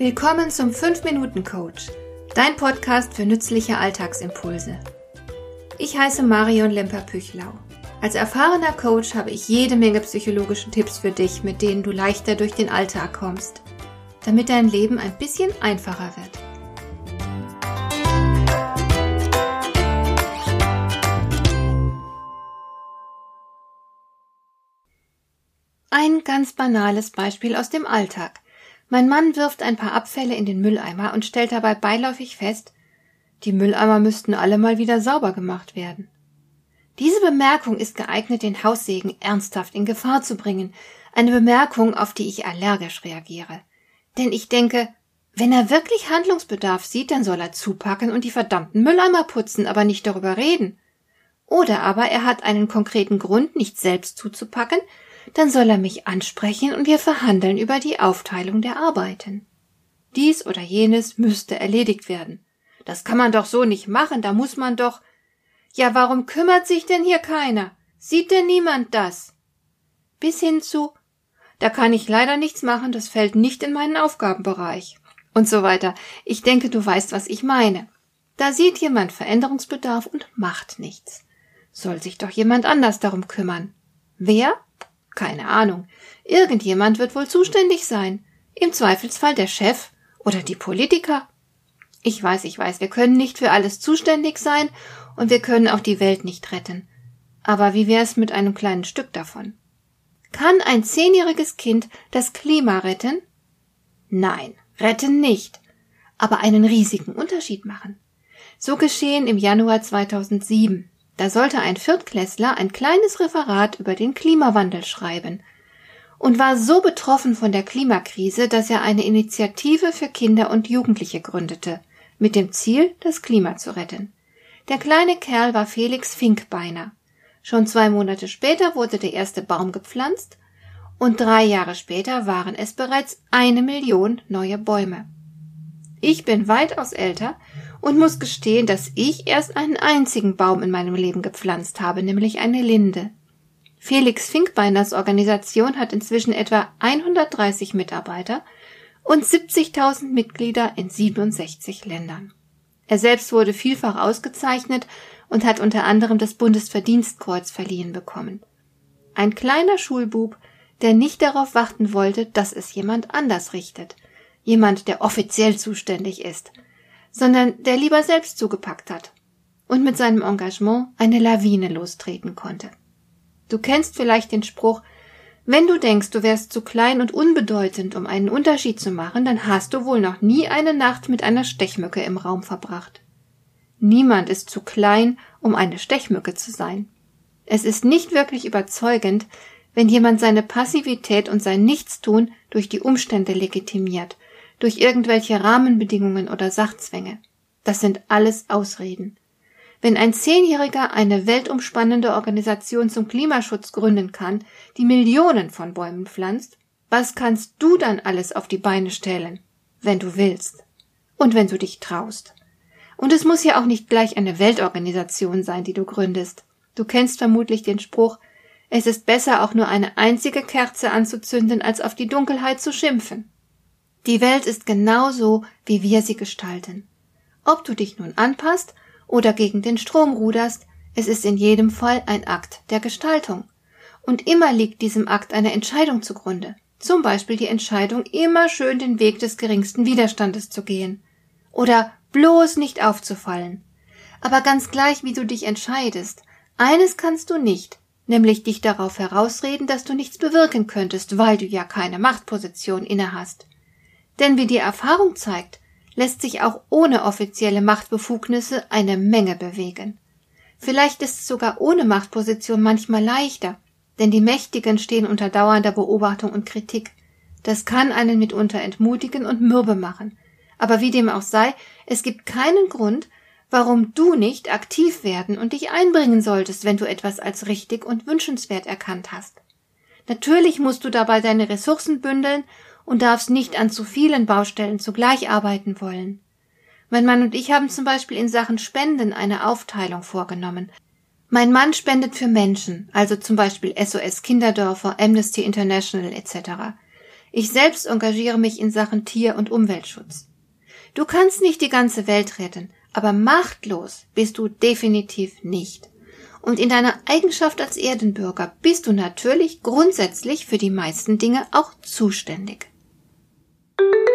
Willkommen zum 5-Minuten-Coach, dein Podcast für nützliche Alltagsimpulse. Ich heiße Marion Lemper-Püchlau. Als erfahrener Coach habe ich jede Menge psychologische Tipps für dich, mit denen du leichter durch den Alltag kommst, damit dein Leben ein bisschen einfacher wird. Ein ganz banales Beispiel aus dem Alltag. Mein Mann wirft ein paar Abfälle in den Mülleimer und stellt dabei beiläufig fest, die Mülleimer müssten alle mal wieder sauber gemacht werden. Diese Bemerkung ist geeignet, den Haussegen ernsthaft in Gefahr zu bringen, eine Bemerkung, auf die ich allergisch reagiere. Denn ich denke, wenn er wirklich Handlungsbedarf sieht, dann soll er zupacken und die verdammten Mülleimer putzen, aber nicht darüber reden. Oder aber er hat einen konkreten Grund, nicht selbst zuzupacken, dann soll er mich ansprechen und wir verhandeln über die Aufteilung der Arbeiten. Dies oder jenes müsste erledigt werden. Das kann man doch so nicht machen, da muss man doch. Ja, warum kümmert sich denn hier keiner? Sieht denn niemand das? Bis hin zu, da kann ich leider nichts machen, das fällt nicht in meinen Aufgabenbereich. Und so weiter. Ich denke, du weißt, was ich meine. Da sieht jemand Veränderungsbedarf und macht nichts. Soll sich doch jemand anders darum kümmern. Wer? Keine Ahnung. Irgendjemand wird wohl zuständig sein. Im Zweifelsfall der Chef oder die Politiker. Ich weiß, ich weiß, wir können nicht für alles zuständig sein und wir können auch die Welt nicht retten. Aber wie wär's mit einem kleinen Stück davon? Kann ein zehnjähriges Kind das Klima retten? Nein, retten nicht, aber einen riesigen Unterschied machen. So geschehen im Januar 2007. Da sollte ein Viertklässler ein kleines Referat über den Klimawandel schreiben und war so betroffen von der Klimakrise, dass er eine Initiative für Kinder und Jugendliche gründete, mit dem Ziel, das Klima zu retten. Der kleine Kerl war Felix Finkbeiner. Schon zwei Monate später wurde der erste Baum gepflanzt und drei Jahre später waren es bereits eine Million neue Bäume. Ich bin weitaus älter und muss gestehen, dass ich erst einen einzigen Baum in meinem Leben gepflanzt habe, nämlich eine Linde. Felix Finkbeiners Organisation hat inzwischen etwa 130 Mitarbeiter und 70.000 Mitglieder in 67 Ländern. Er selbst wurde vielfach ausgezeichnet und hat unter anderem das Bundesverdienstkreuz verliehen bekommen. Ein kleiner Schulbub, der nicht darauf warten wollte, dass es jemand anders richtet, jemand, der offiziell zuständig ist, sondern der lieber selbst zugepackt hat und mit seinem Engagement eine Lawine lostreten konnte. Du kennst vielleicht den Spruch, wenn du denkst, du wärst zu klein und unbedeutend, um einen Unterschied zu machen, dann hast du wohl noch nie eine Nacht mit einer Stechmücke im Raum verbracht. Niemand ist zu klein, um eine Stechmücke zu sein. Es ist nicht wirklich überzeugend, wenn jemand seine Passivität und sein Nichtstun durch die Umstände legitimiert durch irgendwelche Rahmenbedingungen oder Sachzwänge. Das sind alles Ausreden. Wenn ein Zehnjähriger eine weltumspannende Organisation zum Klimaschutz gründen kann, die Millionen von Bäumen pflanzt, was kannst du dann alles auf die Beine stellen, wenn du willst und wenn du dich traust? Und es muss ja auch nicht gleich eine Weltorganisation sein, die du gründest. Du kennst vermutlich den Spruch, es ist besser auch nur eine einzige Kerze anzuzünden, als auf die Dunkelheit zu schimpfen. Die Welt ist genau so, wie wir sie gestalten. Ob du dich nun anpasst oder gegen den Strom ruderst, es ist in jedem Fall ein Akt der Gestaltung. Und immer liegt diesem Akt eine Entscheidung zugrunde. Zum Beispiel die Entscheidung, immer schön den Weg des geringsten Widerstandes zu gehen. Oder bloß nicht aufzufallen. Aber ganz gleich, wie du dich entscheidest, eines kannst du nicht, nämlich dich darauf herausreden, dass du nichts bewirken könntest, weil du ja keine Machtposition innehast. Denn wie die Erfahrung zeigt, lässt sich auch ohne offizielle Machtbefugnisse eine Menge bewegen. Vielleicht ist es sogar ohne Machtposition manchmal leichter, denn die Mächtigen stehen unter dauernder Beobachtung und Kritik. Das kann einen mitunter entmutigen und mürbe machen. Aber wie dem auch sei, es gibt keinen Grund, warum du nicht aktiv werden und dich einbringen solltest, wenn du etwas als richtig und wünschenswert erkannt hast. Natürlich musst du dabei deine Ressourcen bündeln und darfst nicht an zu vielen Baustellen zugleich arbeiten wollen. Mein Mann und ich haben zum Beispiel in Sachen Spenden eine Aufteilung vorgenommen. Mein Mann spendet für Menschen, also zum Beispiel SOS Kinderdörfer, Amnesty International etc. Ich selbst engagiere mich in Sachen Tier- und Umweltschutz. Du kannst nicht die ganze Welt retten, aber machtlos bist du definitiv nicht. Und in deiner Eigenschaft als Erdenbürger bist du natürlich grundsätzlich für die meisten Dinge auch zuständig.